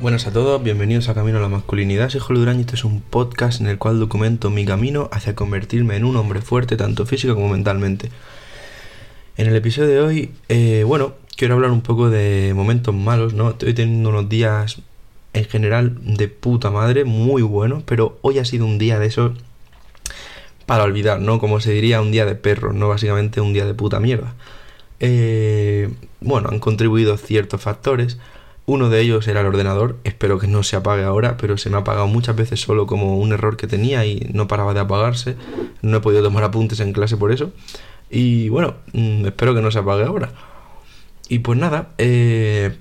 Buenas a todos, bienvenidos a Camino a la Masculinidad. Soy Julio Durán y este es un podcast en el cual documento mi camino hacia convertirme en un hombre fuerte, tanto físico como mentalmente. En el episodio de hoy, eh, bueno, quiero hablar un poco de momentos malos, ¿no? Estoy teniendo unos días en general de puta madre, muy buenos, pero hoy ha sido un día de esos para olvidar, ¿no? Como se diría, un día de perro, ¿no? Básicamente un día de puta mierda. Eh, bueno, han contribuido ciertos factores uno de ellos era el ordenador, espero que no se apague ahora, pero se me ha apagado muchas veces solo como un error que tenía y no paraba de apagarse. No he podido tomar apuntes en clase por eso. Y bueno, mm, espero que no se apague ahora. Y pues nada, eh,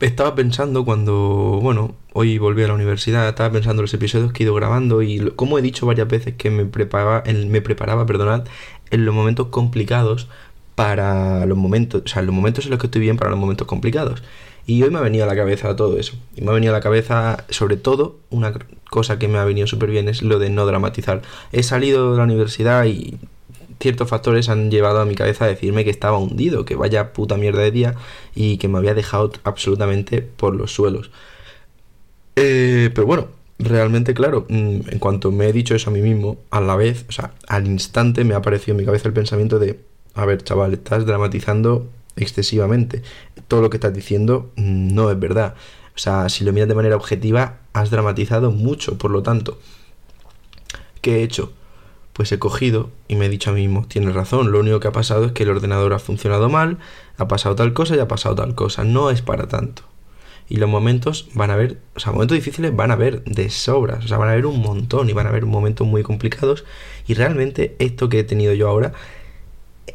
estaba pensando cuando, bueno, hoy volví a la universidad, estaba pensando en los episodios que he ido grabando y como he dicho varias veces que me preparaba, me preparaba, perdonad, en los momentos complicados para los momentos, o sea, los momentos en los que estoy bien para los momentos complicados. Y hoy me ha venido a la cabeza todo eso. Y me ha venido a la cabeza, sobre todo, una cosa que me ha venido súper bien es lo de no dramatizar. He salido de la universidad y ciertos factores han llevado a mi cabeza a decirme que estaba hundido, que vaya puta mierda de día y que me había dejado absolutamente por los suelos. Eh, pero bueno, realmente claro, mm, en cuanto me he dicho eso a mí mismo, a la vez, o sea, al instante me ha aparecido en mi cabeza el pensamiento de, a ver chaval, estás dramatizando excesivamente. Todo lo que estás diciendo mm, no es verdad. O sea, si lo miras de manera objetiva, has dramatizado mucho, por lo tanto. ¿Qué he hecho? Pues he cogido y me he dicho a mí mismo, tienes razón, lo único que ha pasado es que el ordenador ha funcionado mal, ha pasado tal cosa y ha pasado tal cosa, no es para tanto. Y los momentos van a haber, o sea, momentos difíciles van a haber de sobras, o sea, van a haber un montón y van a haber momentos muy complicados. Y realmente esto que he tenido yo ahora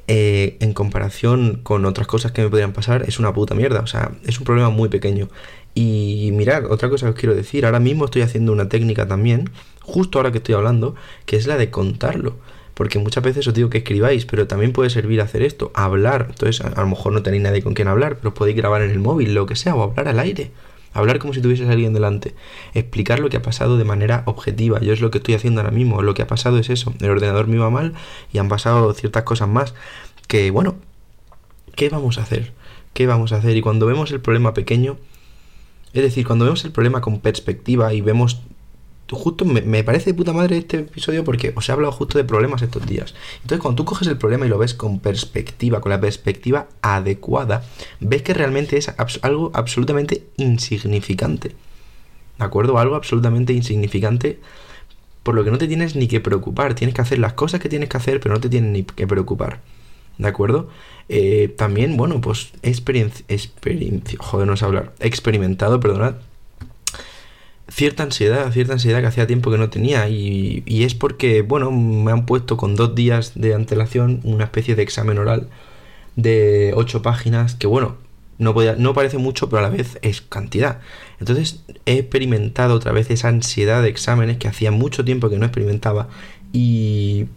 eh, en comparación con otras cosas que me podrían pasar, es una puta mierda. O sea, es un problema muy pequeño. Y mirad, otra cosa que os quiero decir, ahora mismo estoy haciendo una técnica también, justo ahora que estoy hablando, que es la de contarlo. Porque muchas veces os digo que escribáis, pero también puede servir hacer esto, hablar. Entonces, a, a lo mejor no tenéis nadie con quien hablar, pero podéis grabar en el móvil, lo que sea, o hablar al aire hablar como si tuvieses a alguien delante, explicar lo que ha pasado de manera objetiva. Yo es lo que estoy haciendo ahora mismo, lo que ha pasado es eso, el ordenador me iba mal y han pasado ciertas cosas más que, bueno, ¿qué vamos a hacer? ¿Qué vamos a hacer? Y cuando vemos el problema pequeño, es decir, cuando vemos el problema con perspectiva y vemos justo me, parece de puta madre este episodio porque os he hablado justo de problemas estos días. Entonces, cuando tú coges el problema y lo ves con perspectiva, con la perspectiva adecuada, ves que realmente es algo absolutamente insignificante. ¿De acuerdo? Algo absolutamente insignificante por lo que no te tienes ni que preocupar. Tienes que hacer las cosas que tienes que hacer, pero no te tienes ni que preocupar. ¿De acuerdo? Eh, también, bueno, pues experiencia, experiencia, joder, no sé hablar, experimentado, perdonad, cierta ansiedad, cierta ansiedad que hacía tiempo que no tenía y, es porque, bueno, me han puesto con dos días de antelación una especie de examen oral de ocho páginas que, bueno, no, podía, no parece mucho, pero a la vez es cantidad. Entonces he experimentado otra vez esa ansiedad de exámenes que hacía mucho tiempo que no experimentaba y...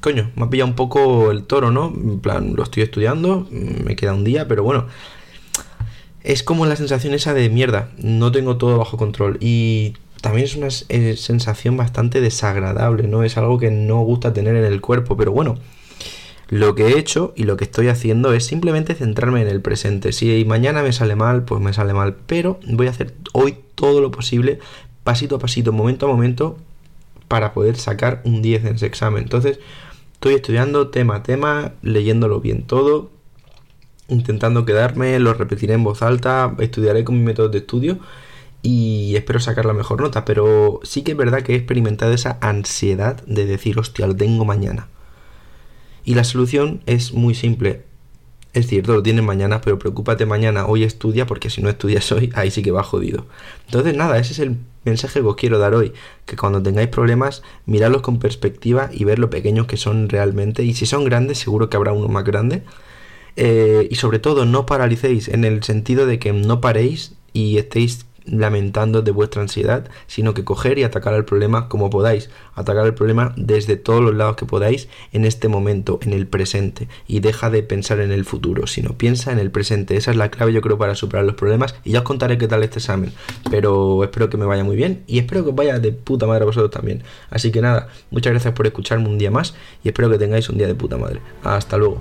Coño, me ha pillado un poco el toro, ¿no? En plan, lo estoy estudiando, me queda un día, pero bueno, es como la sensación esa de mierda, no tengo todo bajo control. Y también es una eh, sensación bastante desagradable, ¿no? Es algo que no gusta tener en el cuerpo, pero bueno, lo que he hecho y lo que estoy haciendo es simplemente centrarme en el presente. Si mañana me sale mal, pues me sale mal, pero voy a hacer hoy todo lo posible, pasito a pasito, momento a momento, para poder sacar un 10 en ese examen. Entonces, estoy estudiando tema a tema, leyéndolo bien todo, intentando quedarme, lo repetiré en voz alta, estudiaré con mi método de estudio y espero sacar la mejor nota, pero sí que es verdad que he experimentado esa ansiedad de decir, hostia, lo tengo mañana. Y la solución es muy simple. Es cierto, lo tienes mañana, pero preocúpate mañana, hoy estudia, porque si no estudias hoy, ahí sí que va jodido. Entonces, nada, ese es el mensaje que os quiero dar hoy, que cuando tengáis problemas, miradlos con perspectiva y ver lo pequeños que son realmente, y si son grandes, seguro que habrá uno más grande, eh, y sobre todo no paralicéis en el sentido de que no paréis y estéis lamentando de vuestra ansiedad, sino que coger y atacar el problema como podáis, atacar el problema desde todos los lados que podáis en este momento, en el presente, y deja de pensar en el futuro, sino piensa en el presente. Esa es la clave yo creo para superar los problemas y ya os contaré qué tal este examen, pero espero que me vaya muy bien y espero que os vaya de puta madre a vosotros también. Así que nada, muchas gracias por escucharme un día más y espero que tengáis un día de puta madre. Hasta luego.